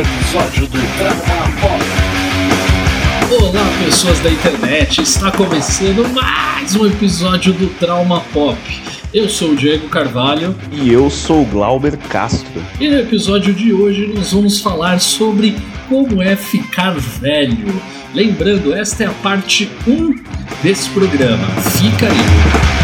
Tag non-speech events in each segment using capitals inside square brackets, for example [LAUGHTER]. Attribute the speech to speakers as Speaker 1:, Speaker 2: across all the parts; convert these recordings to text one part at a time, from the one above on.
Speaker 1: episódio do Trauma Pop. Olá, pessoas da internet! Está começando mais um episódio do Trauma Pop. Eu sou o Diego Carvalho.
Speaker 2: E eu sou o Glauber Castro.
Speaker 1: E no episódio de hoje nós vamos falar sobre como é ficar velho. Lembrando, esta é a parte 1 desse programa. Fica aí.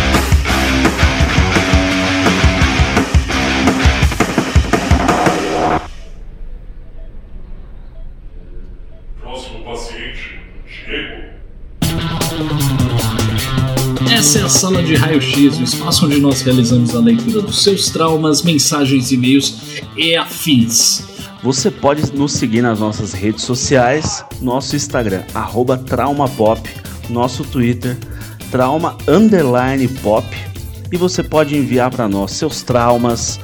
Speaker 1: Sala de raio-x, o espaço onde nós realizamos a leitura dos seus traumas, mensagens, e-mails e afins.
Speaker 2: Você pode nos seguir nas nossas redes sociais, nosso Instagram, traumapop, nosso Twitter, trauma underline pop, e você pode enviar para nós seus traumas,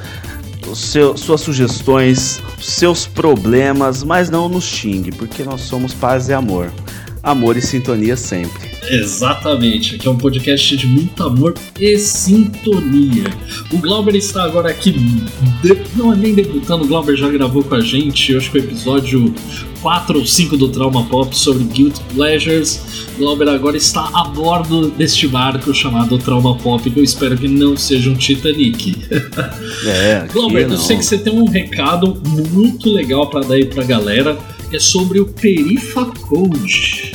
Speaker 2: seu, suas sugestões, seus problemas, mas não nos xingue, porque nós somos paz e amor. Amor e sintonia sempre.
Speaker 1: Exatamente, aqui é um podcast de muito amor e sintonia. O Glauber está agora aqui, não é nem debutando, o Glauber já gravou com a gente, acho que o episódio 4 ou 5 do Trauma Pop sobre Guilt Pleasures. O Glauber agora está a bordo deste barco chamado Trauma Pop, que eu espero que não seja um Titanic.
Speaker 2: É,
Speaker 1: Glauber, eu sei que você tem um recado muito legal para dar aí pra galera, é sobre o Perifacode.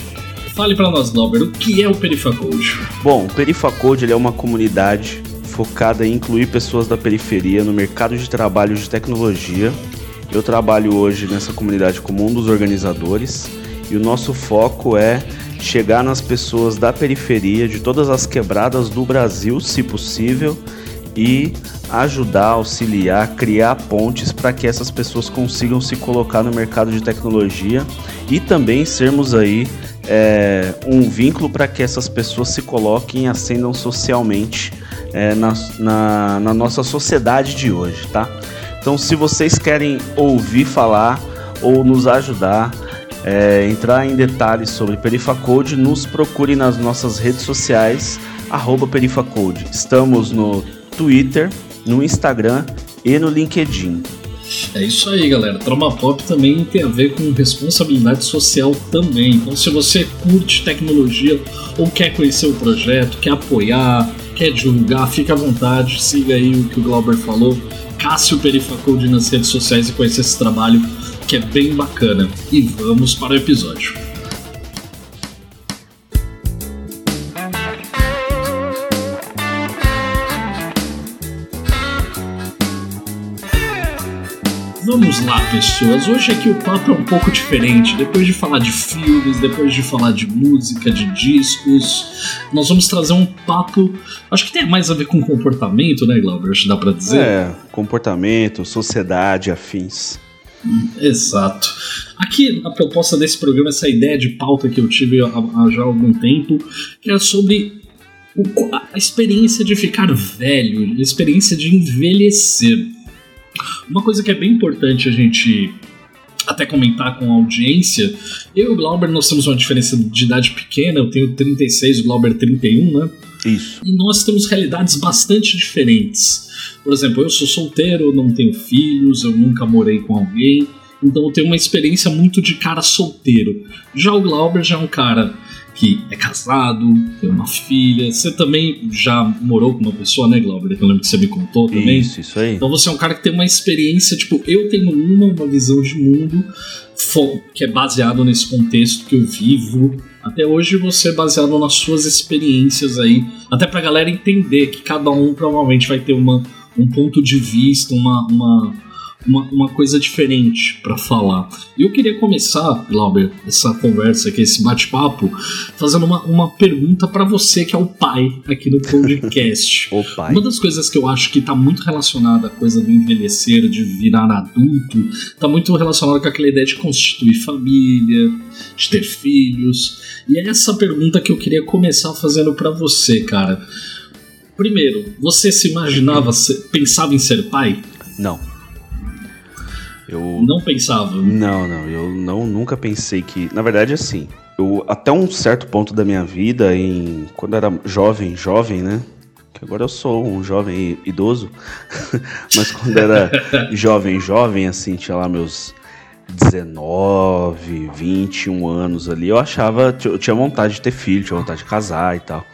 Speaker 1: Fale para nós, Glauber, o que é o Perifacode?
Speaker 2: Bom, o Perifacode é uma comunidade focada em incluir pessoas da periferia no mercado de trabalho de tecnologia. Eu trabalho hoje nessa comunidade como um dos organizadores e o nosso foco é chegar nas pessoas da periferia, de todas as quebradas do Brasil, se possível, e ajudar, auxiliar, criar pontes para que essas pessoas consigam se colocar no mercado de tecnologia e também sermos aí é, um vínculo para que essas pessoas se coloquem e ascendam socialmente é, na, na, na, nossa sociedade de hoje, tá? Então, se vocês querem ouvir falar ou nos ajudar, é, entrar em detalhes sobre Perifacode, nos procure nas nossas redes sociais, Perifacode. Estamos no Twitter, no Instagram e no LinkedIn.
Speaker 1: É isso aí, galera. Trauma Pop também tem a ver com responsabilidade social também. Então, se você curte tecnologia ou quer conhecer o projeto, quer apoiar, quer divulgar, fica à vontade, siga aí o que o Glauber falou. Cássio Perifacode nas redes sociais e conhecer esse trabalho que é bem bacana. E vamos para o episódio. Vamos lá, pessoas. Hoje aqui o papo é um pouco diferente. Depois de falar de filmes, depois de falar de música, de discos, nós vamos trazer um papo. Acho que tem mais a ver com comportamento, né, Glauber? Acho que dá pra dizer.
Speaker 2: É, comportamento, sociedade, afins.
Speaker 1: Exato. Aqui, a proposta desse programa, essa ideia de pauta que eu tive há, há já algum tempo, que é sobre a experiência de ficar velho, a experiência de envelhecer. Uma coisa que é bem importante a gente até comentar com a audiência, eu e o Glauber nós temos uma diferença de idade pequena, eu tenho 36, o Glauber 31, né?
Speaker 2: Isso.
Speaker 1: E nós temos realidades bastante diferentes. Por exemplo, eu sou solteiro, não tenho filhos, eu nunca morei com alguém, então eu tenho uma experiência muito de cara solteiro. Já o Glauber já é um cara que é casado, tem uma filha. Você também já morou com uma pessoa, né, Glauber? Eu lembro que você me contou também.
Speaker 2: Isso, isso aí.
Speaker 1: Então você é um cara que tem uma experiência, tipo, eu tenho uma, uma visão de mundo que é baseado nesse contexto que eu vivo. Até hoje você é baseado nas suas experiências aí, até pra galera entender que cada um provavelmente vai ter uma, um ponto de vista, uma, uma uma, uma coisa diferente para falar. E eu queria começar, Glauber, essa conversa aqui, esse bate-papo, fazendo uma, uma pergunta para você, que é o pai aqui no podcast. [LAUGHS]
Speaker 2: o pai.
Speaker 1: Uma das coisas que eu acho que tá muito relacionada à coisa do envelhecer, de virar adulto, tá muito relacionada com aquela ideia de constituir família, de ter filhos. E é essa pergunta que eu queria começar fazendo para você, cara. Primeiro, você se imaginava, pensava em ser pai?
Speaker 2: Não.
Speaker 1: Eu não pensava.
Speaker 2: Não, não, eu não nunca pensei que, na verdade assim, eu até um certo ponto da minha vida em quando era jovem, jovem, né? Que agora eu sou um jovem idoso, [LAUGHS] mas quando era [LAUGHS] jovem, jovem assim, tinha lá meus 19, 21 anos ali, eu achava, eu tinha vontade de ter filho, tinha vontade de casar e tal.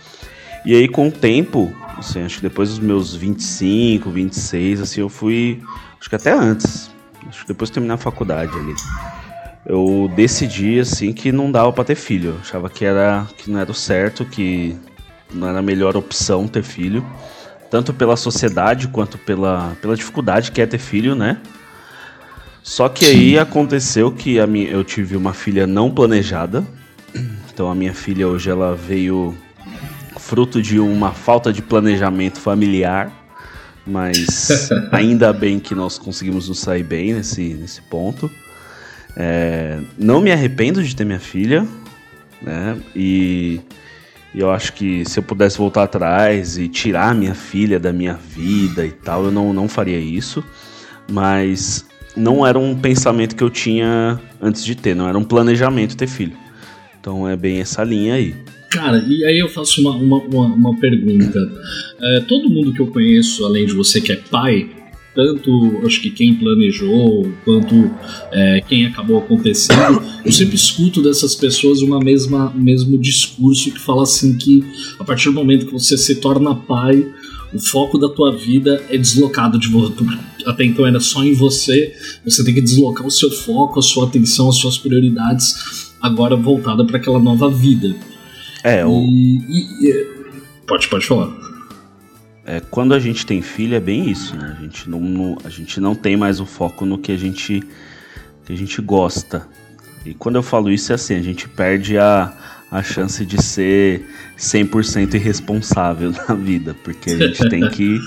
Speaker 2: E aí com o tempo, assim, acho que depois dos meus 25, 26, assim, eu fui, acho que até antes, acho que depois de terminar a faculdade ali. Eu decidi assim que não dava para ter filho. Eu achava que era que não era o certo, que não era a melhor opção ter filho, tanto pela sociedade quanto pela, pela dificuldade que é ter filho, né? Só que Sim. aí aconteceu que a minha, eu tive uma filha não planejada. Então a minha filha hoje ela veio fruto de uma falta de planejamento familiar, mas [LAUGHS] ainda bem que nós conseguimos nos sair bem nesse, nesse ponto. É, não me arrependo de ter minha filha, né? E, e eu acho que se eu pudesse voltar atrás e tirar minha filha da minha vida e tal, eu não, não faria isso. Mas não era um pensamento que eu tinha antes de ter, não era um planejamento ter filho. Então é bem essa linha aí.
Speaker 1: Cara, e aí eu faço uma, uma, uma, uma pergunta. É, todo mundo que eu conheço, além de você que é pai, tanto acho que quem planejou quanto é, quem acabou acontecendo, eu sempre escuto dessas pessoas uma mesma mesmo discurso que fala assim que a partir do momento que você se torna pai, o foco da tua vida é deslocado de volta. Até então era só em você, você tem que deslocar o seu foco, a sua atenção, as suas prioridades, agora voltada para aquela nova vida.
Speaker 2: É, o...
Speaker 1: E, e, pode, pode falar.
Speaker 2: É, quando a gente tem filho é bem isso, né? A gente não, não, a gente não tem mais o foco no que a gente, que a gente gosta. E quando eu falo isso é assim, a gente perde a, a chance de ser 100% irresponsável [LAUGHS] na vida, porque a gente tem que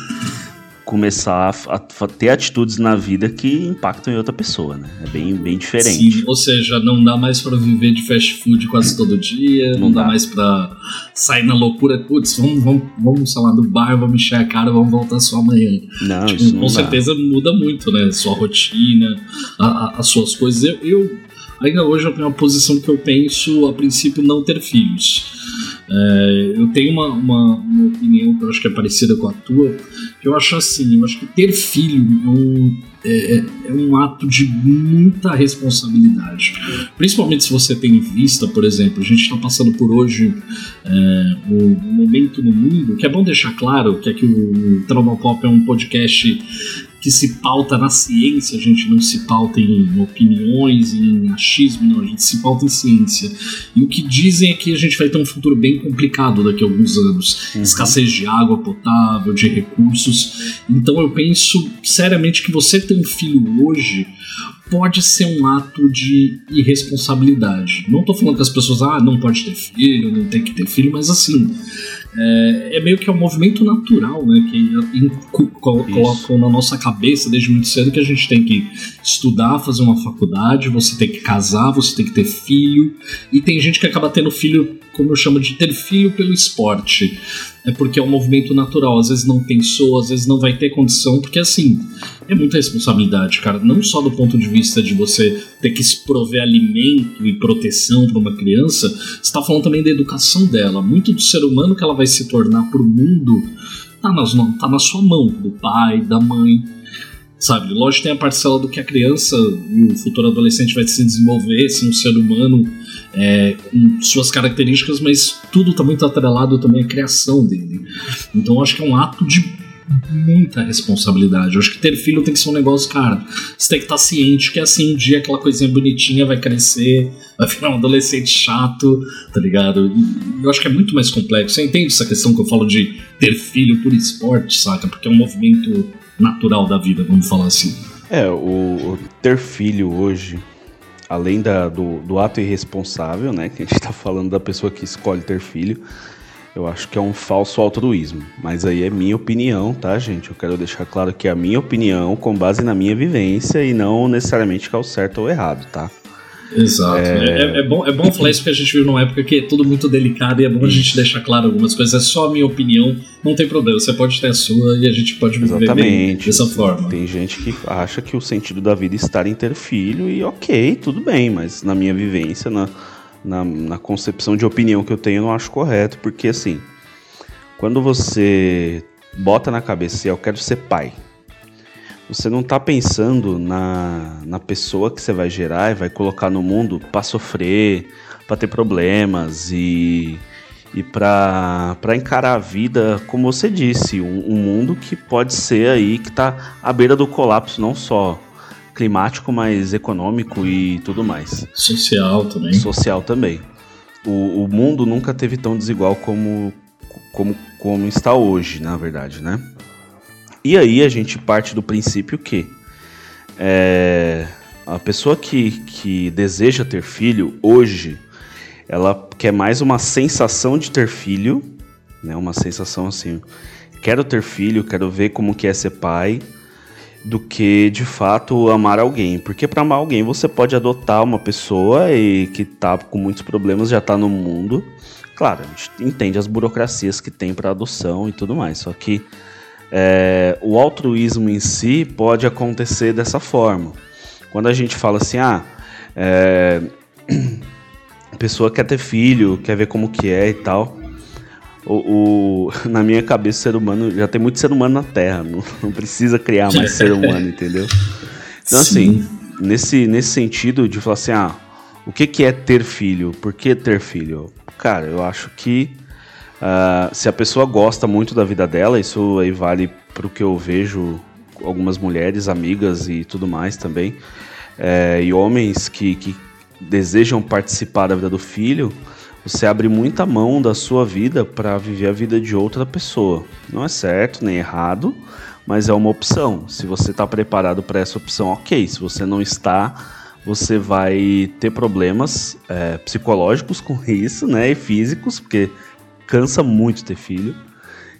Speaker 2: começar a, a, ter atitudes na vida que impactam em outra pessoa, né? É bem, bem diferente.
Speaker 1: Sim, ou seja, não dá mais para viver de fast food quase todo dia, não, não dá. dá. mais para sair na loucura, putz, vamos, vamos, vamos, sei lá, do bar, vamos encher a cara, vamos voltar só amanhã.
Speaker 2: Não, tipo, isso não
Speaker 1: Com dá. certeza muda muito, né? Sua rotina, a, as suas coisas. Eu, eu, ainda hoje eu tenho uma posição que eu penso, a princípio, não ter filhos. É, eu tenho uma, uma, uma, opinião que eu acho que é parecida com a tua, que eu acho assim, eu acho que ter filho é um, é, é, é um ato de muita responsabilidade. Principalmente se você tem em vista, por exemplo, a gente está passando por hoje é, um, um momento no mundo, que é bom deixar claro que aqui o Trauma Pop é um podcast que se pauta na ciência, a gente não se pauta em opiniões, em achismo, não, a gente se pauta em ciência. E o que dizem é que a gente vai ter um futuro bem complicado daqui a alguns anos. Uhum. Escassez de água potável, de recursos. Então eu penso seriamente que você ter um filho hoje pode ser um ato de irresponsabilidade. Não estou falando que as pessoas, ah, não pode ter filho, não tem que ter filho, mas assim, é, é meio que um movimento natural, né? Que colocam na nossa cabeça desde muito cedo que a gente tem que estudar, fazer uma faculdade, você tem que casar, você tem que ter filho. E tem gente que acaba tendo filho, como eu chamo de ter filho pelo esporte. É porque é um movimento natural, às vezes não pensou, às vezes não vai ter condição, porque assim, é muita responsabilidade, cara. Não só do ponto de vista de você ter que prover alimento e proteção para uma criança, você está falando também da educação dela. Muito do ser humano que ela vai se tornar para o mundo tá, nas, tá na sua mão, do pai, da mãe. Sabe, lógico tem a parcela do que a criança e o futuro adolescente vai se desenvolver, ser um ser humano é, com suas características, mas tudo está muito atrelado também à criação dele. Então acho que é um ato de muita responsabilidade. Eu acho que ter filho tem que ser um negócio, cara. Você tem que estar ciente que assim, um dia aquela coisinha bonitinha vai crescer, vai virar um adolescente chato, tá ligado? Eu acho que é muito mais complexo. Você entende essa questão que eu falo de ter filho por esporte, saca? Porque é um movimento natural da vida, vamos falar assim.
Speaker 2: É, o, o ter filho hoje, além da, do, do ato irresponsável, né? Que a gente tá falando da pessoa que escolhe ter filho eu acho que é um falso altruísmo. Mas aí é minha opinião, tá, gente? Eu quero deixar claro que é a minha opinião com base na minha vivência e não necessariamente que é o certo ou errado, tá?
Speaker 1: Exato. É... É, é, bom, é bom falar isso porque a gente vive numa época que é tudo muito delicado e é bom a gente deixar claro algumas coisas. É só a minha opinião, não tem problema. Você pode ter a sua e a gente pode viver Exatamente. dessa forma.
Speaker 2: Tem gente que acha que o sentido da vida é estar em ter filho e ok, tudo bem, mas na minha vivência, na na, na concepção de opinião que eu tenho, eu não acho correto, porque assim, quando você bota na cabeça, eu quero ser pai, você não tá pensando na, na pessoa que você vai gerar e vai colocar no mundo para sofrer, para ter problemas e, e para encarar a vida, como você disse, um, um, mundo que pode ser aí que tá à beira do colapso, não só climático, mas econômico e tudo mais.
Speaker 1: Social também.
Speaker 2: Social também. O, o mundo nunca teve tão desigual como, como, como está hoje, na verdade, né? E aí a gente parte do princípio que é, a pessoa que, que deseja ter filho hoje, ela quer mais uma sensação de ter filho, né? Uma sensação assim, quero ter filho, quero ver como que é ser pai, do que de fato amar alguém. Porque para amar alguém você pode adotar uma pessoa e que tá com muitos problemas, já tá no mundo. Claro, a gente entende as burocracias que tem para adoção e tudo mais. Só que é, o altruísmo em si pode acontecer dessa forma. Quando a gente fala assim, ah, é, [CLEARS THROAT] a pessoa quer ter filho, quer ver como que é e tal. O, o, [LAUGHS] na minha cabeça, o ser humano já tem muito ser humano na Terra, não, [LAUGHS] não precisa criar mais ser humano, entendeu? Então, Sim. assim, nesse, nesse sentido de falar assim, ah, o que, que é ter filho? Por que ter filho? Cara, eu acho que Uh, se a pessoa gosta muito da vida dela, isso aí vale para o que eu vejo algumas mulheres, amigas e tudo mais também, é, e homens que, que desejam participar da vida do filho, você abre muita mão da sua vida para viver a vida de outra pessoa. Não é certo nem errado, mas é uma opção. Se você está preparado para essa opção, ok. Se você não está, você vai ter problemas é, psicológicos com isso, né, e físicos, porque cansa muito ter filho.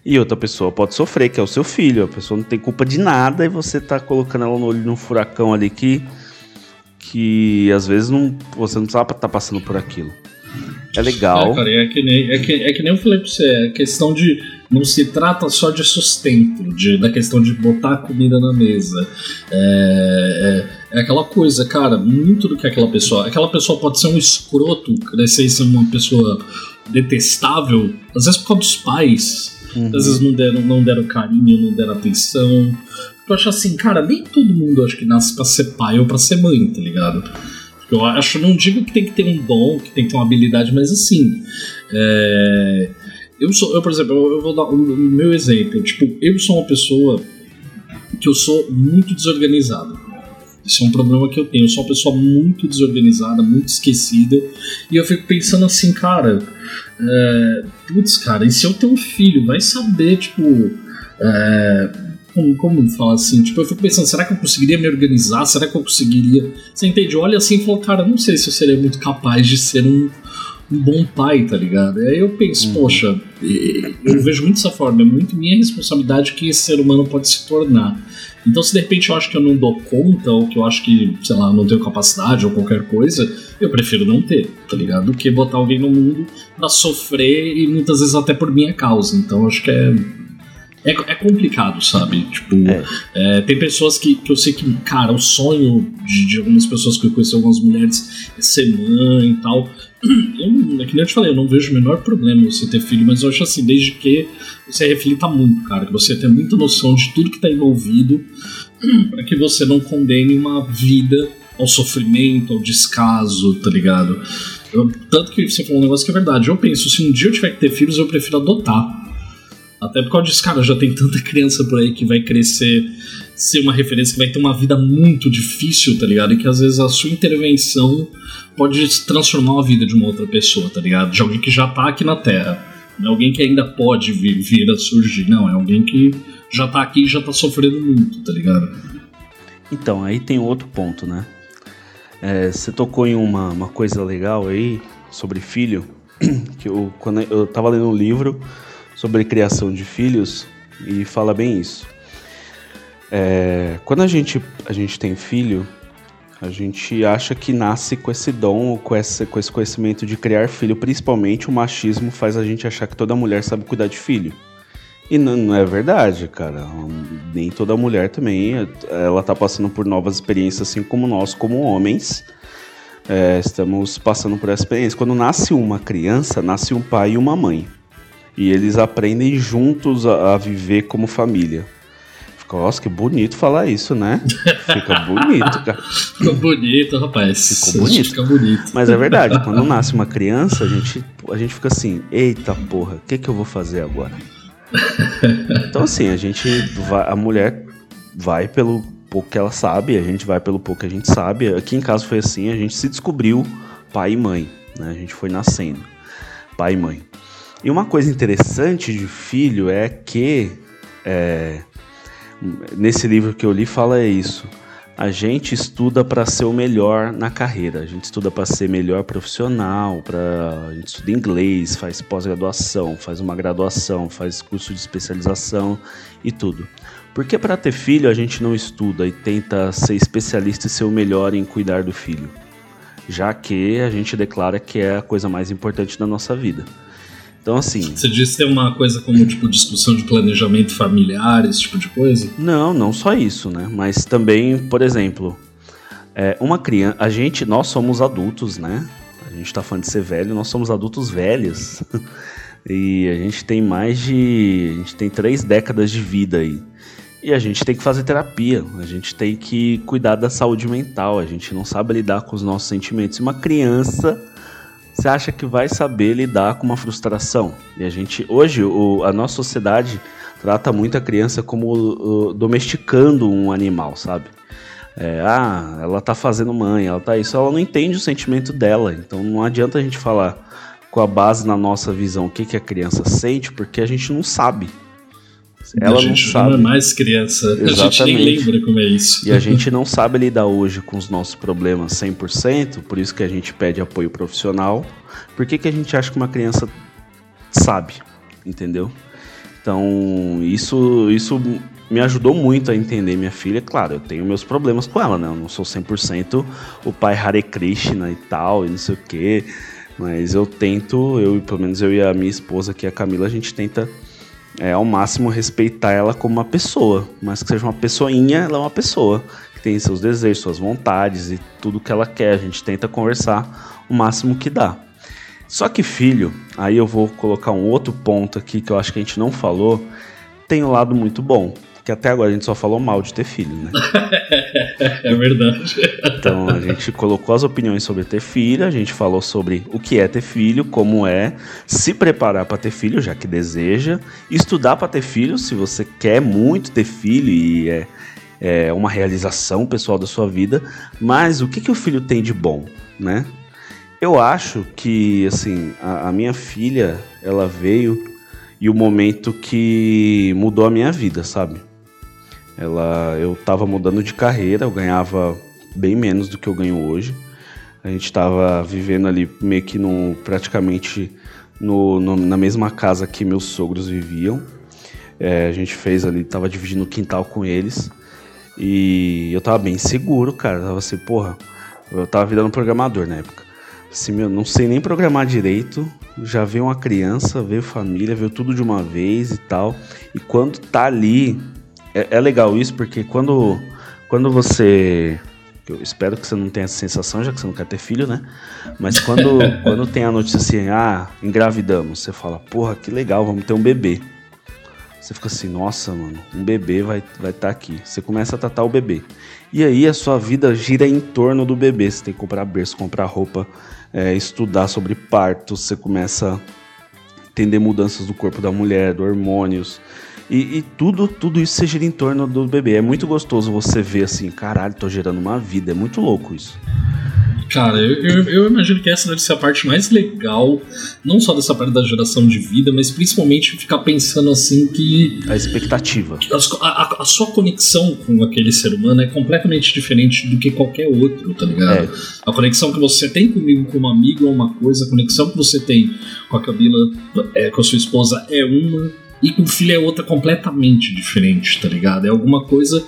Speaker 2: E outra pessoa pode sofrer, que é o seu filho. A pessoa não tem culpa de nada e você tá colocando ela no olho num furacão ali que, que às vezes não, você não sabe estar tá passando por aquilo. É legal.
Speaker 1: É, cara, é que, nem, é, que, é que nem eu falei pra você, é questão de. Não se trata só de sustento, de, da questão de botar comida na mesa. É, é, é, aquela coisa, cara, muito do que aquela pessoa. Aquela pessoa pode ser um escroto, crescer e ser uma pessoa detestável, às vezes por causa dos pais. Uhum. Às vezes não deram, não deram carinho, não deram atenção. Eu acho assim, cara, nem todo mundo acho que nasce pra ser pai ou pra ser mãe, tá ligado? Eu acho, não digo que tem que ter um dom, que tem que ter uma habilidade, mas assim. É, eu sou, eu, por exemplo, eu, eu vou dar o meu exemplo. Tipo, eu sou uma pessoa que eu sou muito desorganizado. Isso é um problema que eu tenho. Eu sou uma pessoa muito desorganizada, muito esquecida. E eu fico pensando assim, cara. É, putz, cara, e se eu ter um filho, vai saber, tipo. É, como, como falar assim? Tipo, eu fico pensando, será que eu conseguiria me organizar? Será que eu conseguiria. Você entende? Olha assim e fala, cara, não sei se eu seria muito capaz de ser um, um bom pai, tá ligado? E aí eu penso, uhum. poxa, eu vejo muito dessa forma, é muito minha responsabilidade que esse ser humano pode se tornar. Então, se de repente eu acho que eu não dou conta, ou que eu acho que, sei lá, não tenho capacidade ou qualquer coisa, eu prefiro não ter, tá ligado? Do que botar alguém no mundo pra sofrer e muitas vezes até por minha causa. Então, acho que é. É, é complicado, sabe? Tipo, é. É, tem pessoas que, que eu sei que, cara, o sonho de, de algumas pessoas que eu conheço, algumas mulheres, é ser mãe e tal. [CLEARS THROAT] Eu, é que nem eu te falei, eu não vejo o menor problema você ter filho, mas eu acho assim, desde que você reflita muito, cara, que você tenha muita noção de tudo que está envolvido, [CLEARS THROAT] para que você não condene uma vida ao sofrimento, ao descaso, tá ligado? Eu, tanto que você falou um negócio que é verdade. Eu penso, se um dia eu tiver que ter filhos, eu prefiro adotar. Até por causa disso, cara, já tem tanta criança por aí que vai crescer, ser uma referência, que vai ter uma vida muito difícil, tá ligado? E que às vezes a sua intervenção pode transformar a vida de uma outra pessoa, tá ligado? De alguém que já tá aqui na Terra. Não é alguém que ainda pode vir, vir a surgir, não. É alguém que já tá aqui e já tá sofrendo muito, tá ligado?
Speaker 2: Então, aí tem outro ponto, né? É, você tocou em uma, uma coisa legal aí sobre filho, [CLEARS THROAT] que eu, quando eu tava lendo um livro sobre criação de filhos e fala bem isso. É, quando a gente, a gente tem filho, a gente acha que nasce com esse dom, com esse, com esse conhecimento de criar filho. Principalmente o machismo faz a gente achar que toda mulher sabe cuidar de filho. E não, não, é verdade, cara. Nem toda mulher também. Ela tá passando por novas experiências, assim como nós, como homens. É, estamos passando por essa experiência. Quando nasce uma criança, nasce um pai e uma mãe. E eles aprendem juntos a, a viver como família Nossa, que bonito falar isso, né? [LAUGHS] Fica bonito, cara.
Speaker 1: Ficou bonito, rapaz.
Speaker 2: Ficou bonito.
Speaker 1: Fica bonito.
Speaker 2: Mas é verdade, quando nasce uma criança, a gente, a gente fica assim, eita porra, o que, que eu vou fazer agora? Então assim, a gente vai, a mulher vai pelo pouco que ela sabe, a gente vai pelo pouco que a gente sabe. Aqui em casa foi assim, a gente se descobriu pai e mãe, né? A gente foi nascendo, pai e mãe. E uma coisa interessante de filho é que é, nesse livro que eu li fala isso. A gente estuda para ser o melhor na carreira. A gente estuda para ser melhor profissional, para a gente estuda inglês, faz pós-graduação, faz uma graduação, faz curso de especialização e tudo. Porque para ter filho a gente não estuda e tenta ser especialista e ser o melhor em cuidar do filho, já que a gente declara que é a coisa mais importante da nossa vida. Então, assim.
Speaker 1: Você disse que tem uma coisa como, tipo, discussão de planejamento familiar, esse tipo de coisa?
Speaker 2: Não, não só isso, né? Mas também, por exemplo, é, uma criança. A gente, nós somos adultos, né? A gente tá falando de ser velho, nós somos adultos velhos. [LAUGHS] e a gente tem mais de. A gente tem três décadas de vida aí. E a gente tem que fazer terapia, a gente tem que cuidar da saúde mental, a gente não sabe lidar com os nossos sentimentos. E uma criança você acha que vai saber lidar com uma frustração? E a gente, hoje, o, a nossa sociedade trata muito a criança como uh, domesticando um animal, sabe? É, ah, ela tá fazendo mãe, ela tá isso, ela não entende o sentimento dela, então não adianta a gente falar com a base na nossa visão o que, que a criança sente, porque a gente não sabe.
Speaker 1: Ela a gente não sabe. Não é mais criança. Exatamente. A gente nem lembra como é isso.
Speaker 2: E a gente não sabe lidar hoje com os nossos problemas 100%, por isso que a gente pede apoio profissional. Por que, que a gente acha que uma criança sabe? Entendeu? Então, isso, isso me ajudou muito a entender minha filha. Claro, eu tenho meus problemas com ela, né? Eu não sou 100% o pai Hare Krishna e tal, e não sei o quê. Mas eu tento, eu pelo menos eu e a minha esposa, que é a Camila, a gente tenta é, ao máximo respeitar ela como uma pessoa, mas que seja uma pessoinha, ela é uma pessoa que tem seus desejos, suas vontades e tudo que ela quer. A gente tenta conversar o máximo que dá. Só que filho, aí eu vou colocar um outro ponto aqui que eu acho que a gente não falou, tem um lado muito bom que até agora a gente só falou mal de ter filho, né? [LAUGHS]
Speaker 1: é verdade.
Speaker 2: Então a gente colocou as opiniões sobre ter filho, a gente falou sobre o que é ter filho, como é se preparar para ter filho, já que deseja, estudar para ter filho, se você quer muito ter filho e é, é uma realização pessoal da sua vida, mas o que, que o filho tem de bom, né? Eu acho que, assim, a, a minha filha, ela veio e o momento que mudou a minha vida, sabe? Ela, eu estava mudando de carreira, eu ganhava bem menos do que eu ganho hoje. A gente estava vivendo ali meio que no, praticamente no, no, na mesma casa que meus sogros viviam. É, a gente fez ali, tava dividindo o quintal com eles. E eu tava bem seguro, cara. Tava assim, porra, eu tava virando programador na época. Assim, meu, não sei nem programar direito. Já veio uma criança, veio família, veio tudo de uma vez e tal. E quando tá ali é, é legal isso porque quando, quando você. Eu espero que você não tenha essa sensação, já que você não quer ter filho, né? Mas quando, [LAUGHS] quando tem a notícia assim, ah, engravidamos, você fala, porra, que legal, vamos ter um bebê. Você fica assim, nossa, mano, um bebê vai estar vai tá aqui. Você começa a tratar o bebê. E aí a sua vida gira em torno do bebê. Você tem que comprar berço, comprar roupa, é, estudar sobre parto. Você começa a entender mudanças do corpo da mulher, hormônios. E, e, tudo, tudo isso se gira em torno do bebê. É muito gostoso você ver assim, caralho, tô gerando uma vida. É muito louco isso.
Speaker 1: Cara, eu, eu, eu, imagino que essa deve ser a parte mais legal, não só dessa parte da geração de vida, mas principalmente ficar pensando assim que.
Speaker 2: A expectativa.
Speaker 1: A, a, a sua conexão com aquele ser humano é completamente diferente do que qualquer outro, tá ligado? É. A conexão que você tem comigo como amigo é uma coisa, a conexão que você tem com a Camila, é, com a sua esposa é uma e filho é outra completamente diferente, tá ligado? É alguma coisa.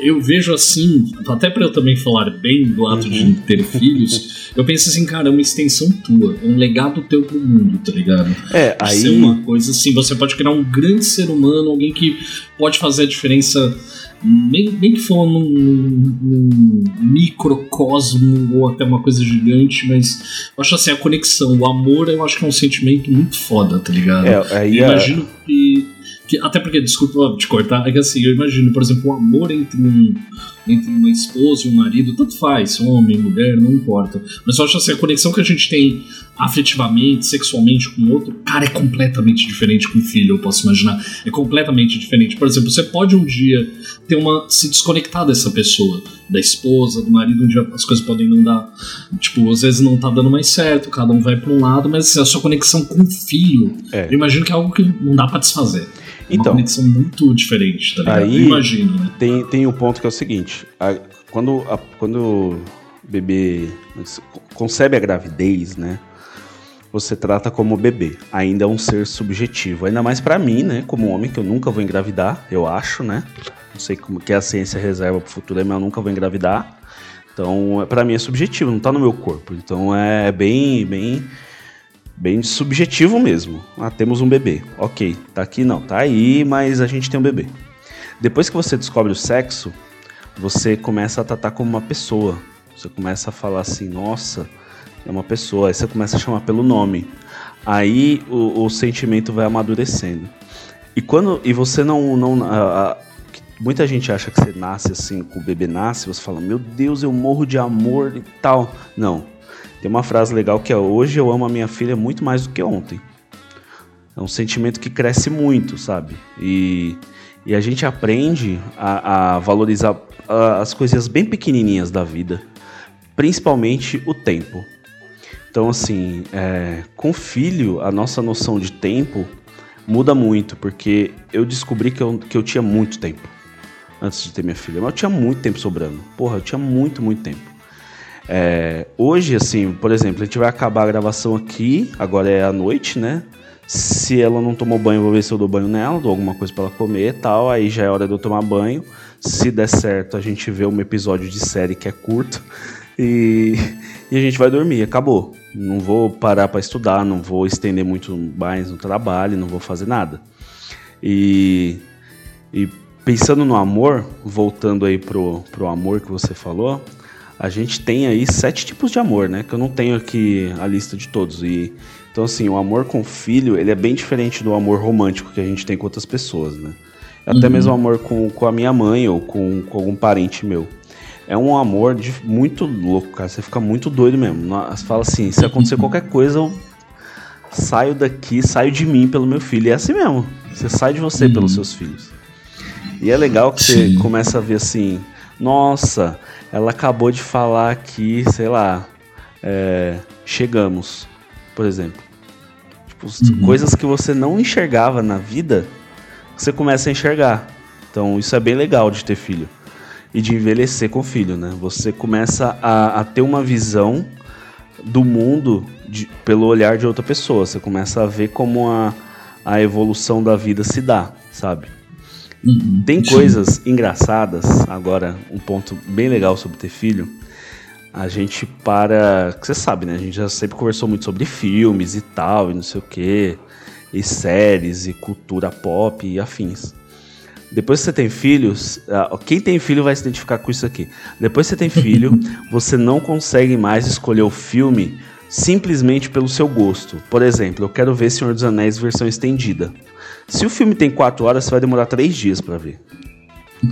Speaker 1: Eu vejo assim, até para eu também falar bem do ato uhum. de ter filhos, eu penso assim, cara, é uma extensão tua, é um legado teu pro mundo, tá ligado?
Speaker 2: É, aí.
Speaker 1: Ser uma coisa assim, você pode criar um grande ser humano, alguém que pode fazer a diferença nem, nem que for num, num, microcosmo ou até uma coisa gigante, mas eu acho assim, a conexão, o amor, eu acho que é um sentimento muito foda, tá ligado? É,
Speaker 2: aí
Speaker 1: eu imagino que Que, até porque, desculpa te cortar, é que assim, eu imagino, por exemplo, o amor entre, um, entre uma esposa e um marido, tanto faz, homem, mulher, não importa. Mas eu acho assim, a conexão que a gente tem afetivamente, sexualmente com o outro, cara, é completamente diferente com o filho, eu posso imaginar. É completamente diferente. Por exemplo, você pode um dia ter uma. se desconectar dessa pessoa, da esposa, do marido, um dia as coisas podem não dar. Tipo, às vezes não tá dando mais certo, cada um vai para um lado, mas assim, a sua conexão com o filho, é. eu imagino que é algo que não dá para desfazer. É então, uma conexão muito diferente, tá ligado?
Speaker 2: Aí Eu imagino, né? Tem, tem um ponto que é o seguinte: a, quando, a, quando o bebê concebe a gravidez, né? Você trata como bebê. Ainda é um ser subjetivo. Ainda mais para mim, né? Como homem, que eu nunca vou engravidar, eu acho, né? Não sei como que a ciência reserva pro futuro, mas eu nunca vou engravidar. Então, para mim é subjetivo, não tá no meu corpo. Então é bem, bem bem subjetivo mesmo. Ah, temos um bebê. Ok, tá aqui não, tá aí, mas a gente tem um bebê. Depois que você descobre o sexo, você começa a tratar como uma pessoa. Você começa a falar assim, nossa, é uma pessoa. Aí você começa a chamar pelo nome. Aí o, o sentimento vai amadurecendo. E quando e você não não a, a, muita gente acha que você nasce assim, que o bebê nasce, você fala, meu Deus, eu morro de amor e tal. Não, tem uma frase legal que é: Hoje eu amo a minha filha muito mais do que ontem. É um sentimento que cresce muito, sabe? E, e a gente aprende a, a valorizar as coisas bem pequenininhas da vida, principalmente o tempo. Então, assim, é, com filho, a nossa noção de tempo muda muito, porque eu descobri que eu, que eu tinha muito tempo antes de ter minha filha, mas eu tinha muito tempo sobrando. Porra, eu tinha muito, muito tempo. É, hoje, assim, por exemplo, a gente vai acabar a gravação aqui, agora é à noite, né? Se ela não tomou banho, vou ver se eu dou banho nela, dou alguma coisa para ela comer e tal. Aí já é hora de eu tomar banho. Se der certo, a gente vê um episódio de série que é curto [LAUGHS] e, e a gente vai dormir. Acabou. Não vou parar para estudar, não vou estender muito mais no trabalho, não vou fazer nada. E, e pensando no amor, voltando aí pro, pro amor que você falou, a gente tem aí sete tipos de amor, né? Que eu não tenho aqui a lista de todos. E então assim, o amor com filho, ele é bem diferente do amor romântico que a gente tem com outras pessoas, né? Até uhum. mesmo o amor com, com a minha mãe ou com, com algum parente meu. É um amor de, muito louco, cara. Você fica muito doido mesmo. Você fala assim, se acontecer qualquer coisa, eu saio daqui, saio de mim pelo meu filho. E é assim mesmo. Você sai de você uhum. pelos seus filhos. E é legal que Sim. você começa a ver assim, nossa, ela acabou de falar aqui, sei lá, é, chegamos, por exemplo. Tipo, uhum. Coisas que você não enxergava na vida, você começa a enxergar. Então isso é bem legal de ter filho. E de envelhecer com filho, né? Você começa a, a ter uma visão do mundo de, pelo olhar de outra pessoa. Você começa a ver como a, a evolução da vida se dá, sabe? Uhum. Tem coisas engraçadas, agora um ponto bem legal sobre ter filho. A gente para. Você sabe, né? A gente já sempre conversou muito sobre filmes e tal, e não sei o que, e séries, e cultura pop e afins. Depois que você tem filhos, ah, quem tem filho vai se identificar com isso aqui. Depois que você tem filho, [LAUGHS] você não consegue mais escolher o filme simplesmente pelo seu gosto. Por exemplo, eu quero ver Senhor dos Anéis versão estendida. Se o filme tem 4 horas, você vai demorar 3 dias para ver.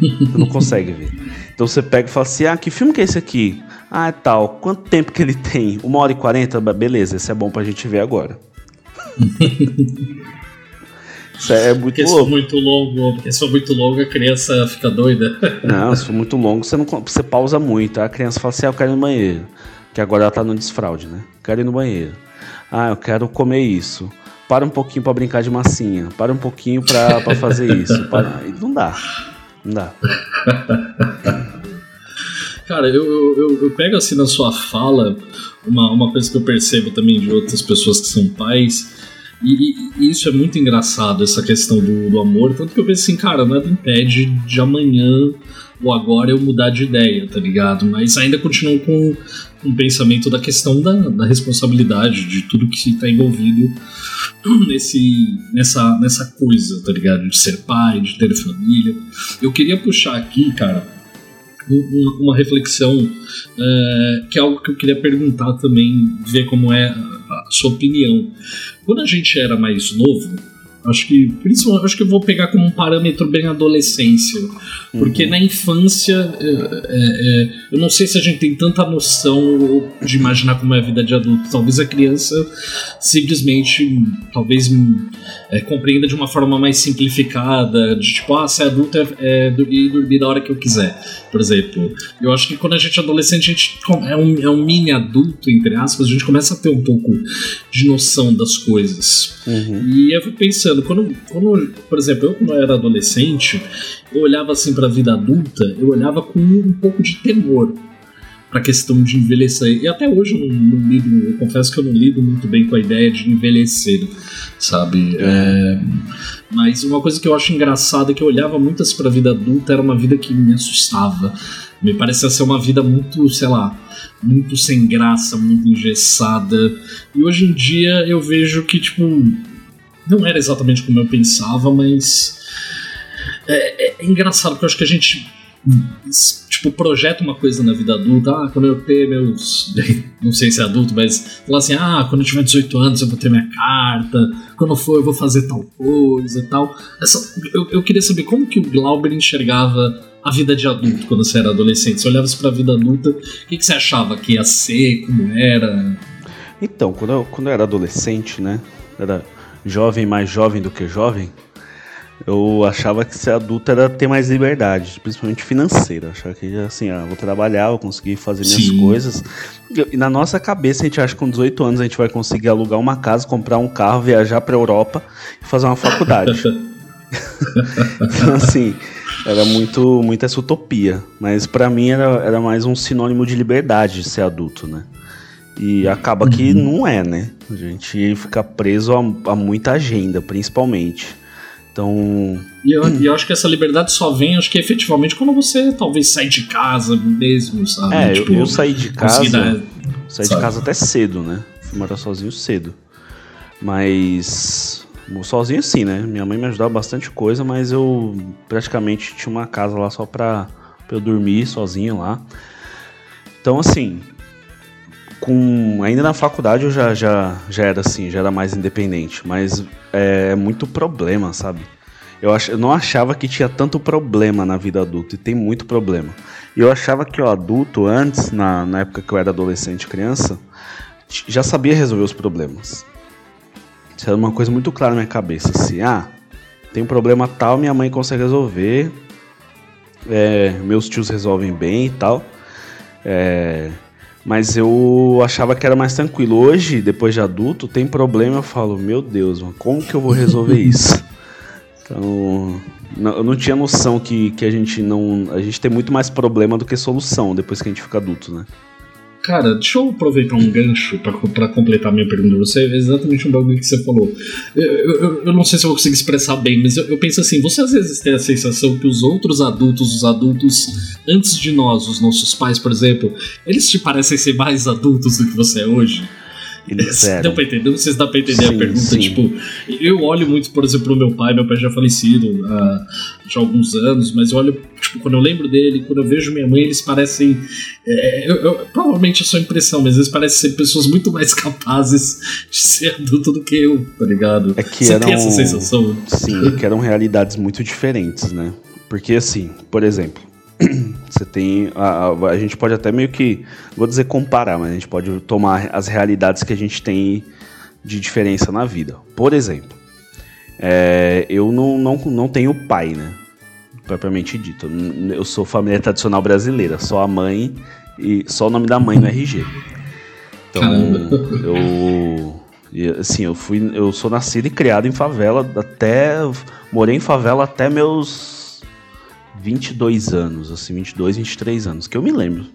Speaker 2: Você não consegue ver. Então você pega e fala assim: ah, que filme que é esse aqui? Ah, é tal. Quanto tempo que ele tem? Uma hora e quarenta? Beleza, esse é bom pra gente ver agora. [LAUGHS]
Speaker 1: Isso é muito porque louco. Se for muito longo, porque se for muito longo, a criança fica doida.
Speaker 2: Não, se for muito longo, você, não, você pausa muito. A criança fala assim: ah, eu quero ir no banheiro. Que agora ela tá no desfraude, né? Quero ir no banheiro. Ah, eu quero comer isso para um pouquinho para brincar de massinha, para um pouquinho para fazer isso. [LAUGHS] Para... Não dá. Não dá.
Speaker 1: Cara, eu, eu, eu, pego assim na sua fala uma, uma coisa que eu percebo também de outras pessoas que são pais. E, e isso é muito engraçado, essa questão do, do, amor. Tanto que eu penso assim, cara, nada impede de amanhã ou agora eu mudar de ideia, tá ligado? Mas ainda continuo com um pensamento da questão da, da responsabilidade, de tudo que está envolvido [CLEARS THROAT] nesse, nessa, nessa coisa, tá ligado? De ser pai, de ter família. Eu queria puxar aqui, cara, uma, uma reflexão é, que é algo que eu queria perguntar também, ver como é a, a sua opinião. Quando a gente era mais novo, Acho que, principalmente, acho que eu vou pegar como um parâmetro bem a adolescência. Porque uhum. na infância, é, é, é, eu não sei se a gente tem tanta noção de imaginar como é a vida de adulto. Talvez a criança simplesmente, talvez é, compreenda de uma forma mais simplificada, de tipo, ah, ser adulto é, é dormir, dormir da hora que eu quiser, por exemplo. Eu acho que quando a gente é adolescente, a gente é um, é um mini adulto, entre aspas, a gente começa a ter um pouco de noção das coisas. Uhum. E eu fico pensando, quando, quando, por exemplo, eu quando eu era adolescente, eu olhava assim para a vida adulta, eu olhava com um pouco de temor para a questão de envelhecer. E até hoje eu não, não, lido, eu confesso que eu não lido muito bem com a ideia de envelhecer, sabe? É. é, mas uma coisa que eu acho engraçada é que eu olhava muitas para a vida adulta, era uma vida que me assustava. Me parecia ser uma vida muito, sei lá, muito sem graça, muito engessada. E hoje em dia eu vejo que, tipo, não era exatamente como eu pensava, mas é, é, é engraçado porque eu acho que a gente tipo, projeta uma coisa na vida adulta, ah, quando eu ter meus. Não sei se é adulto, mas falar assim, ah, quando eu tiver 18 anos eu vou ter minha carta, quando for eu vou fazer tal coisa e tal. Essa, eu, eu queria saber como que o Glauber enxergava a vida de adulto quando você era adolescente. Você olhava pra vida adulta, o que, que você achava que ia ser, como era?
Speaker 2: Então, quando eu, quando eu era adolescente, né? Era jovem mais jovem do que jovem, eu achava que ser adulto era ter mais liberdade, principalmente financeira. Achava que assim, ah, vou trabalhar, vou conseguir fazer minhas Sim. coisas. E na nossa cabeça a gente acha que com 18 anos a gente vai conseguir alugar uma casa, comprar um carro, viajar para Europa e fazer uma faculdade. [LAUGHS] então assim, era muito, muito essa utopia. Mas para mim era, era mais um sinônimo de liberdade de ser adulto, né? E acaba que uhum. não é, né? A gente fica preso a, a muita agenda, principalmente. Então.
Speaker 1: E eu, e eu, acho que essa liberdade só vem, acho que efetivamente, quando você talvez sai de casa mesmo, sabe?
Speaker 2: É, tipo, eu, eu, saí de casa. Dar, saí sabe? de casa até cedo, né? Fui morar sozinho cedo. Mas. Sozinho sim, né? Minha mãe me ajudava bastante coisa, mas eu praticamente tinha uma casa lá só pra, pra eu dormir sozinho lá. Então, assim, com ainda na faculdade eu já, já, já era assim, já era mais independente, mas é, é muito problema, sabe? Eu, ach, eu não achava que tinha tanto problema na vida adulta, e tem muito problema. E eu achava que o adulto, antes, na, na época que eu era adolescente criança, já sabia resolver os problemas. Isso era uma coisa muito clara na minha cabeça, assim, ah, tem um problema tal, minha mãe consegue resolver, é, meus tios resolvem bem e tal. É, mas eu achava que era mais tranquilo. Hoje, depois de adulto, tem problema, eu falo, meu Deus, mano, como que eu vou resolver [LAUGHS] isso? Então, não, eu não tinha noção que, que a gente não. A gente tem muito mais problema do que solução depois que a gente fica adulto, né?
Speaker 1: Cara, deixa eu aproveitar um gancho para completar minha pergunta. Você é exatamente um bagulho que você falou. Eu, eu, eu, não sei se eu vou conseguir expressar bem, mas eu, eu, penso assim: você às vezes tem a sensação que os outros adultos, os adultos antes de nós, os nossos pais, por exemplo, eles te parecem ser mais adultos do que você é hoje? Eles Deu pra entender? Não sei se dá pra entender sim, a pergunta. Sim. Tipo, eu olho muito, por exemplo, pro meu pai. Meu pai já é falecido há já há alguns anos, mas eu olho, tipo, quando eu lembro dele, quando eu vejo minha mãe, eles parecem. É, eu, eu, provavelmente é só impressão, mas eles parecem ser pessoas muito mais [LAUGHS] capazes de ser adulto do que eu, tá ligado?
Speaker 2: É que Você eram, tem essa sensação? Sim, é que eram realidades muito diferentes, né? Porque, assim, por exemplo, [CLEARS THROAT] você tem. A, a, a, gente pode até meio que. Vou dizer comparar, mas a gente pode tomar as realidades que a gente tem de diferença na vida. Por exemplo, é, eu não, não, não tenho pai, né? Propriamente dito. Eu sou família tradicional brasileira, só a mãe e só o nome da mãe no RG. Então, eu. Assim, eu fui. Eu sou nascido e criado em favela até. Morei em favela até meus 22 anos, assim, 22, 23 anos, que eu me lembro.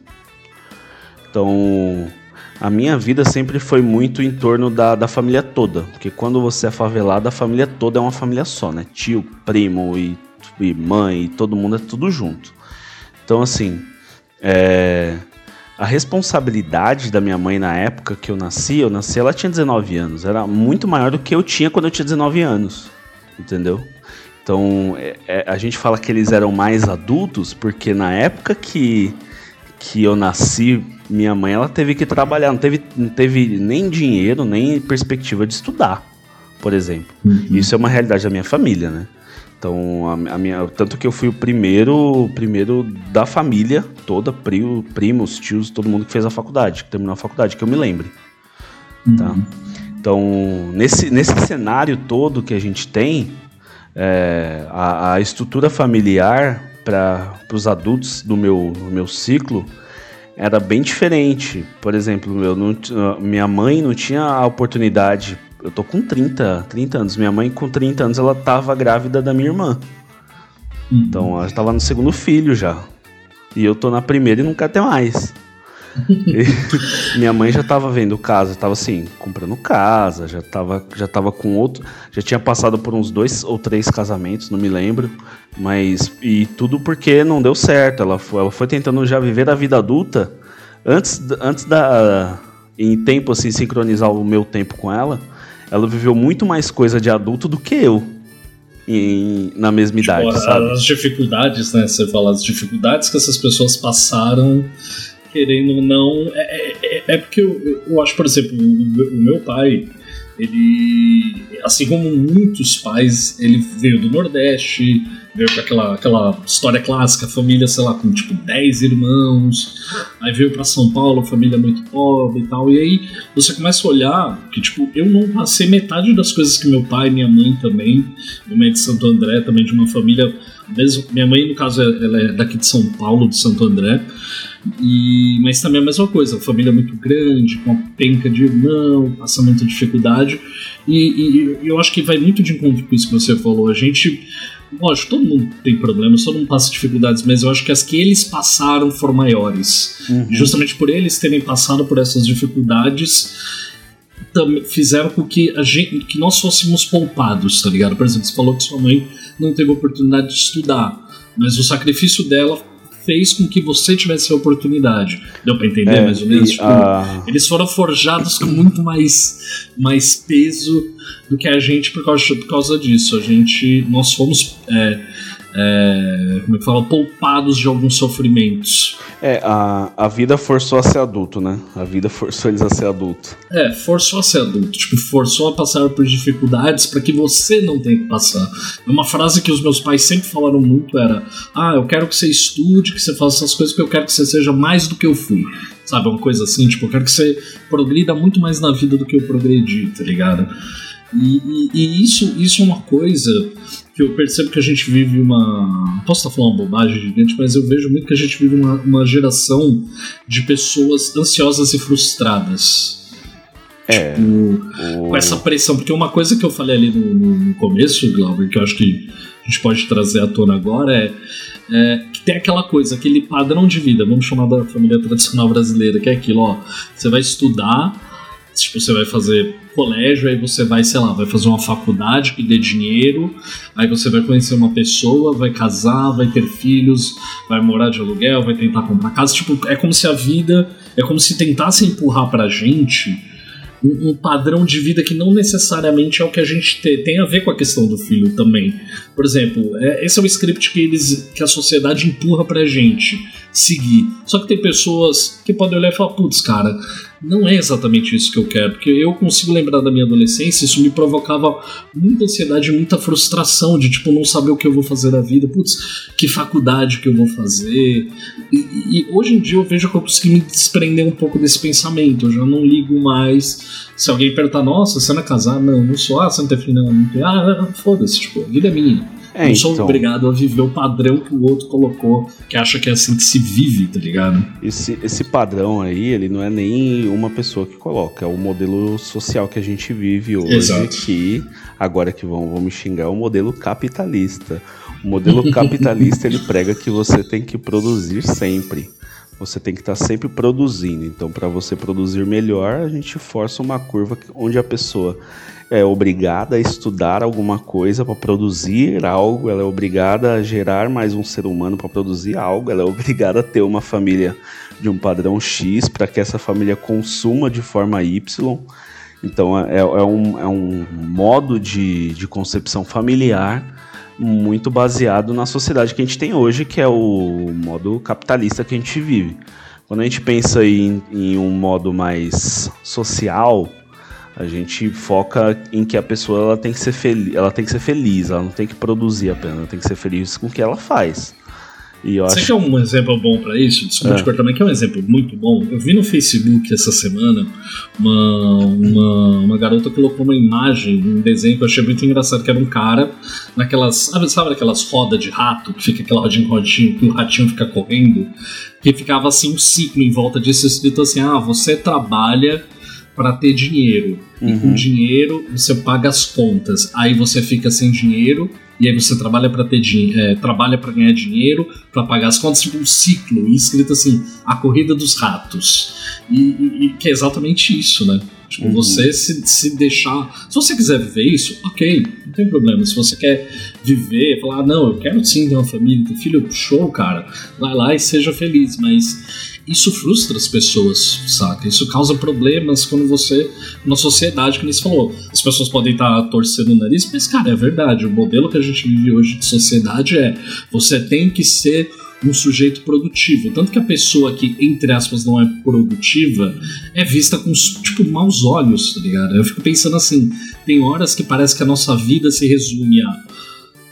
Speaker 2: Então, a minha vida sempre foi muito em torno da, da família toda, porque quando você é favelado, a família toda é uma família só, né? Tio, primo e, e mãe, e todo mundo é tudo junto. Então, assim, é, a responsabilidade da minha mãe na época que eu nasci, eu nasci, ela tinha 19 anos, era muito maior do que eu tinha quando eu tinha 19 anos, entendeu? Então, é, é, a gente fala que eles eram mais adultos porque na época que, que eu nasci, minha mãe ela teve que trabalhar, não teve, não teve nem dinheiro, nem perspectiva de estudar. por exemplo. Uhum. Isso é uma realidade da minha família, né? Então, a, a, minha, tanto que eu fui o primeiro, primeiro da família toda, primo, primos, tios, todo mundo que fez a faculdade, que terminou a faculdade, que eu me lembre. Tá? Uhum. Tá? Então, nesse, nesse cenário todo que a gente tem, é, a, a, estrutura familiar para os adultos do meu, do meu ciclo era bem diferente. Por exemplo, eu não, minha mãe não tinha a oportunidade eu tô com 30, 30 anos. Minha mãe, com 30 anos, ela tava grávida da minha irmã. Então, ela tava no segundo filho já. E eu tô na primeira e não quero ter minha mãe já tava vendo casa, tava assim, comprando casa, já tava, já tava com outro, já tinha passado por uns dois ou três casamentos, não me lembro, mas e tudo porque não deu certo. Ela foi, ela foi tentando já viver a vida adulta antes, antes da em tempo assim sincronizar o meu tempo com ela ela viveu muito mais coisa de adulto do que eu. Em, na mesma tipo, idade, sabe?
Speaker 1: As dificuldades, né? Você fala, as dificuldades que essas pessoas passaram, querendo ou não. É, é, é porque eu, eu, acho, por exemplo, o, o meu pai, ele. Assim como muitos pais, ele veio do Nordeste, veio com aquela, aquela história clássica, família, sei lá, com tipo 10 irmãos, aí veio para São Paulo, família muito pobre e tal, e aí você começa a olhar que, tipo, eu não passei metade das coisas que meu pai e minha mãe também, minha mãe é de Santo André, também de uma família, mesmo, minha mãe, no caso, ela é daqui de São Paulo, de Santo André, e, mas também é a mesma coisa, família muito grande, com uma penca de irmão, passando muita dificuldade. E, e, eu acho que vai muito de encontro com isso que você falou. A gente Lógico, todo mundo tem problemas, todo mundo passa dificuldades, mas eu acho que as que eles passaram foram maiores. Uhum. Justamente por eles terem passado por essas dificuldades, fizeram com que, a gente, que nós fôssemos poupados, tá ligado? Por exemplo, você falou que sua mãe não teve oportunidade de estudar, mas o sacrifício dela fez com que você tivesse a oportunidade. Deu pra entender é, mais ou menos? Tipo, Eles foram forjados com muito mais, mais peso do que a gente por causa, por causa disso. A gente, nós fomos, é, é, como é que fala, poupados de alguns sofrimentos.
Speaker 2: É, a, a vida forçou a ser adulto, né? A vida forçou eles a ser adulto.
Speaker 1: É, forçou a ser adulto. Tipo, forçou a passar por dificuldades para que você não tenha que passar. Uma frase que os meus pais sempre falaram muito era: Ah, eu quero que você estude, que você faça essas coisas, porque eu quero que você seja mais do que eu fui. Sabe? Uma coisa assim, tipo, eu quero que você progrida muito mais na vida do que eu progredi, tá ligado? E, e, e, isso, isso é uma coisa que eu percebo que a gente vive uma. Posso estar falando uma bobagem gigante, mas eu vejo muito que a gente vive uma, uma geração de pessoas ansiosas e frustradas. É. Tipo, o... Com essa pressão. Porque uma coisa que eu falei ali no, no começo, Glauber, que eu acho que a gente pode trazer à tona agora é, é, que tem aquela coisa, aquele padrão de vida, vamos chamar da família tradicional brasileira, que é aquilo, ó, você vai estudar, tipo, você vai fazer colégio, aí você vai, sei lá, vai fazer uma faculdade que dê dinheiro, aí você vai conhecer uma pessoa, vai casar, vai ter filhos, vai morar de aluguel, vai tentar comprar casa. Tipo, é como se a vida, é como se tentasse empurrar pra gente um, um, padrão de vida que não necessariamente é o que a gente tem, tem a ver com a questão do filho também. Por exemplo, é, esse é o script que, eles, que a sociedade empurra pra gente seguir. Só que tem pessoas que podem olhar e falar, putz, cara, não é exatamente isso que eu quero, porque eu consigo lembrar da minha adolescência, isso me provocava muita ansiedade, muita frustração de tipo não saber o que eu vou fazer da vida, putz, que faculdade que eu vou fazer. E, e hoje em dia eu vejo que eu consegui me desprender um pouco desse pensamento, eu já não ligo mais. Se alguém perguntar, nossa, você não é casado? Não, não sou. Ah, você não tem filho? Não, não tem. Ah, foda-se, tipo, a vida é minha. É, não sou então, obrigado a viver o padrão que o outro colocou, que acha que é assim que se vive, tá ligado?
Speaker 2: Esse, esse padrão aí, ele não é nem uma pessoa que coloca, é o modelo social que a gente vive hoje, Exato. que agora que vão, vão me xingar, é o modelo capitalista. O modelo [LAUGHS] capitalista ele prega que você tem que produzir sempre. Você tem que estar sempre produzindo. Então, para você produzir melhor, a gente força uma curva onde a pessoa é obrigada a estudar alguma coisa para produzir algo, ela é obrigada a gerar mais um ser humano para produzir algo, ela é obrigada a ter uma família de um padrão X para que essa família consuma de forma Y. Então é, é, um, é um modo de, de concepção familiar muito baseado na sociedade que a gente tem hoje, que é o modo capitalista que a gente vive. Quando a gente pensa em, em um modo mais social, A gente foca em que a pessoa ela tem que ser feliz, ela tem que ser feliz, ela não tem que produzir apenas, ela tem que ser feliz com o que ela faz.
Speaker 1: E eu Você acho... quer um exemplo bom para isso? Desculpa é. te cortar, mas que é um exemplo muito bom. Eu vi no Facebook essa semana uma, uma, uma garota colocou uma imagem, um desenho que eu achei muito engraçado, que era um cara naquelas. Sabe, aquelas rodas de rato, que fica aquela rodinha rodinho, que o ratinho fica correndo? Que ficava assim um ciclo em volta disso, escrito assim: ah, você trabalha para ter dinheiro. Uhum. E com uhum. dinheiro você paga as contas. Aí você fica sem dinheiro e aí você trabalha para ter dinheiro, é, trabalha para ganhar dinheiro, para pagar as contas, tipo um ciclo, escrito assim, a corrida dos ratos. E, e, e que é exatamente isso, né? Tipo, uhum. você se, se deixar. Se você quiser viver isso, ok, não tem problema. Se você quer viver, falar, ah, não, eu quero sim ter uma família, ter filho, show, cara. Vai lá e seja feliz. Mas isso frustra as pessoas, saca? Isso causa problemas quando você, na sociedade, que nem você falou, as pessoas podem estar torcendo o nariz, mas, cara, é verdade. O modelo que a gente vive hoje de sociedade é você tem que ser um sujeito produtivo. Tanto que a pessoa que, entre aspas, não é produtiva é vista com, tipo, maus olhos, tá ligado? Eu fico pensando assim: tem horas que parece que a nossa vida se resume a.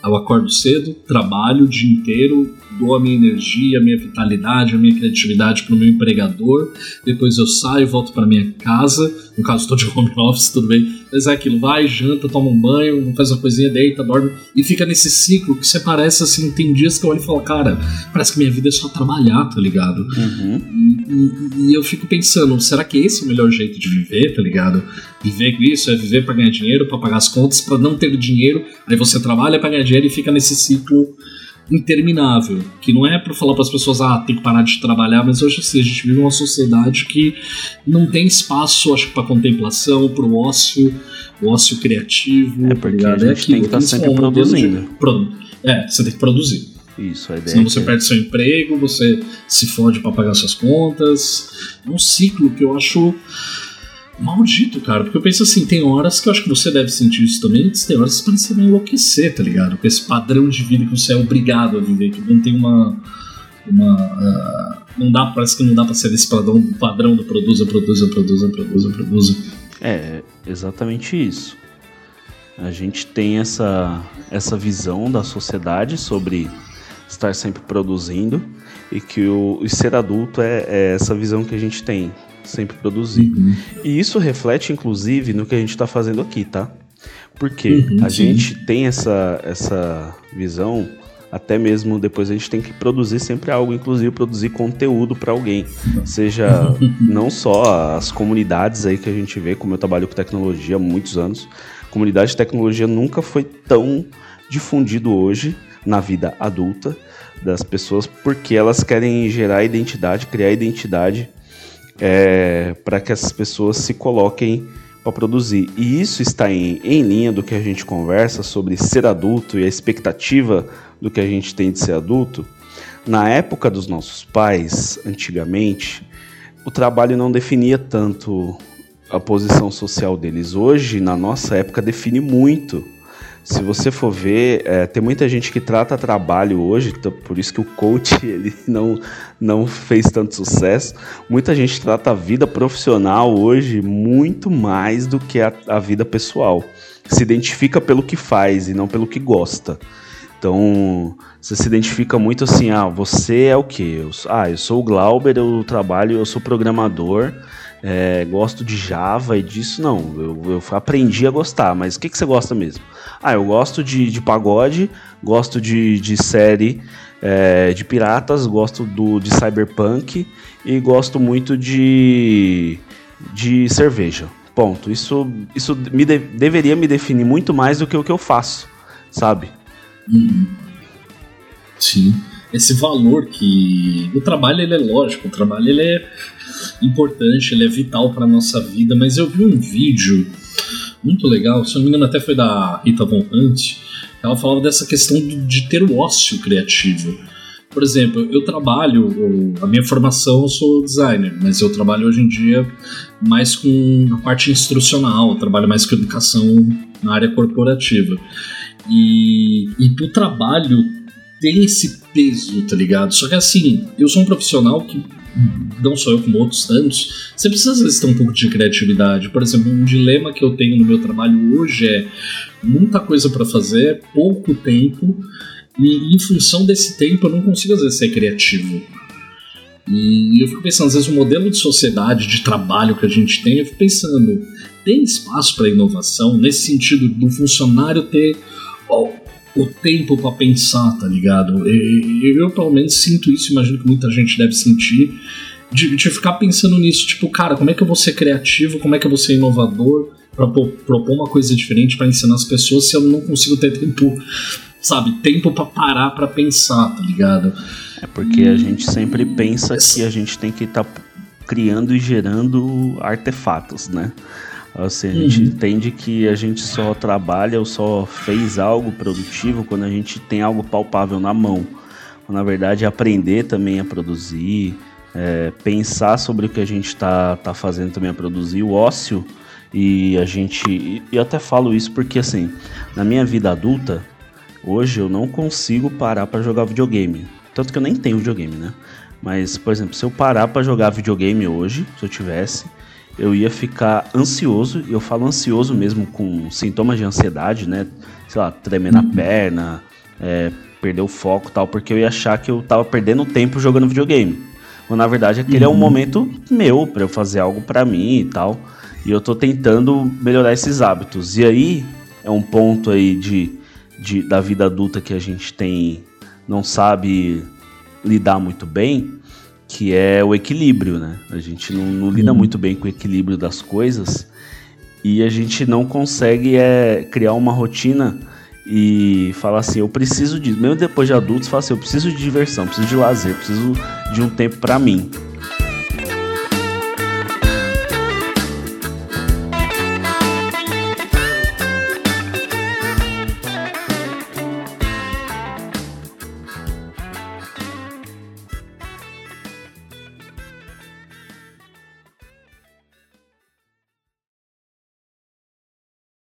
Speaker 1: Eu acordo cedo, trabalho o dia inteiro, dou a minha energia, a minha vitalidade, a minha criatividade para o meu empregador, depois eu saio, volto para minha casa, no caso estou de home [LAUGHS] office, tudo bem, mas é aquilo, vai, janta, toma um banho, faz uma coisinha, deita, dorme, e fica nesse ciclo que você parece assim, tem dias que eu olho e falo, cara, parece que minha vida é só trabalhar, tá ligado? Uhum. E, e, e, eu fico pensando, será que esse é o melhor jeito de viver, tá ligado? Viver com isso é viver para ganhar dinheiro, para pagar as contas, para não ter dinheiro, aí você trabalha para ganhar dinheiro e fica nesse ciclo interminável, que não é para falar para as pessoas ah, tem que parar de trabalhar, mas hoje assim, a gente vive uma sociedade que não tem espaço, acho que para contemplação, para o ócio, o ócio criativo,
Speaker 2: é porque a gente é tem que estar tá sempre produzindo.
Speaker 1: De, é, você tem que produzir.
Speaker 2: Isso, a ideia
Speaker 1: Senão você é... perde seu emprego, você se fode para pagar suas contas. É um ciclo que eu acho maldito, cara. Porque eu penso assim, tem horas que eu acho que você deve sentir isso também, tem horas que você vai enlouquecer, tá ligado? Com esse padrão de vida que você é obrigado a viver, que não tem uma. uma uh, não dá, parece que não dá pra ser esse padrão, padrão do produza, produza, produza, produza, produza.
Speaker 2: É, exatamente isso. A gente tem essa, essa visão da sociedade sobre estar sempre produzindo e que o, o ser adulto é, é essa visão que a gente tem sempre produzir. Uhum. E isso reflete, inclusive, no que a gente está fazendo aqui, tá? Porque uhum, a gente tem essa, essa visão, até mesmo depois a gente tem que produzir sempre algo, inclusive produzir conteúdo para alguém. Seja [LAUGHS] não só as comunidades aí que a gente vê, como eu trabalho com tecnologia há muitos anos, comunidade de tecnologia nunca foi tão difundido hoje na vida adulta das pessoas, porque elas querem gerar identidade, criar identidade é, para que essas pessoas se coloquem para produzir. E isso está em, em linha do que a gente conversa sobre ser adulto e a expectativa do que a gente tem de ser adulto. Na época dos nossos pais, antigamente, o trabalho não definia tanto a posição social deles. Hoje, na nossa época, define muito se você for ver, é, tem muita gente que trata trabalho hoje, então por isso que o coach [LAUGHS] ele não, não fez tanto sucesso. Muita gente trata a vida profissional hoje muito mais do que a, a vida pessoal. Se identifica pelo que faz e não pelo que gosta. Então, você se identifica muito assim, ah, você é o quê? Eu, ah, eu sou o Glauber, eu trabalho, eu sou programador, é, gosto de Java e disso, não. Eu, eu aprendi a gostar, mas o que, que você gosta mesmo? Ah, eu gosto de, de pagode, gosto de, de série é, de piratas, gosto do, de cyberpunk e gosto muito de, de cerveja. Ponto. Isso, isso me de, deveria me definir muito mais do que o que eu faço, sabe?
Speaker 1: Uhum. Sim. Esse valor que. O trabalho ele é lógico, o trabalho ele é importante, ele é vital para nossa vida, mas eu vi um vídeo muito legal, se não me engano até foi da Rita Von ela falava dessa questão de ter o ócio criativo. Por exemplo, eu trabalho, a minha formação eu sou designer, mas eu trabalho hoje em dia mais com a parte instrucional, eu trabalho mais com educação na área corporativa. E, e o trabalho tem esse peso, tá ligado? Só que assim, eu sou um profissional que não só eu como outros tantos, você precisa às vezes ter um pouco de criatividade. Por exemplo, um dilema que eu tenho no meu trabalho hoje é muita coisa para fazer, pouco tempo, e em função desse tempo eu não consigo às vezes ser criativo. E eu fico pensando, às vezes, o modelo de sociedade, de trabalho que a gente tem, eu fico pensando, tem espaço para inovação nesse sentido do funcionário ter o tempo para pensar, tá ligado? Eu, eu, pelo menos, sinto isso, imagino que muita gente deve sentir, de, de, ficar pensando nisso, tipo, cara, como é que eu vou ser criativo, como é que eu vou ser inovador para propor uma coisa diferente para ensinar as pessoas se eu não consigo ter tempo, sabe, tempo para parar para pensar, tá ligado?
Speaker 2: É porque a gente sempre pensa que a gente tem que estar tá criando e gerando artefatos, né? Assim, a gente uhum. entende que a gente só trabalha ou só fez algo produtivo quando a gente tem algo palpável na mão. Na verdade, aprender também a produzir, é, pensar sobre o que a gente está tá fazendo também a produzir, o ócio. E a gente. E eu até falo isso porque, assim, na minha vida adulta, hoje eu não consigo parar para jogar videogame. Tanto que eu nem tenho videogame, né? Mas, por exemplo, se eu parar para jogar videogame hoje, se eu tivesse, eu ia ficar ansioso, e eu falo ansioso mesmo com sintomas de ansiedade, né? Sei lá, tremer na uhum. perna, é, perder o foco tal, porque eu ia achar que eu tava perdendo tempo jogando videogame. Mas na verdade aquele uhum. é um uhum. momento meu para eu fazer algo para mim e tal. E eu tô tentando melhorar esses hábitos. E aí é um ponto aí de, de da vida adulta que a gente tem não sabe lidar muito bem, que é o equilíbrio, né? A gente não, não lida hum. muito bem com o equilíbrio das coisas e a gente não consegue é, criar uma rotina e falar assim, eu preciso disso. Mesmo depois de adultos, falar assim, eu preciso de diversão, preciso de lazer, preciso de um tempo para mim.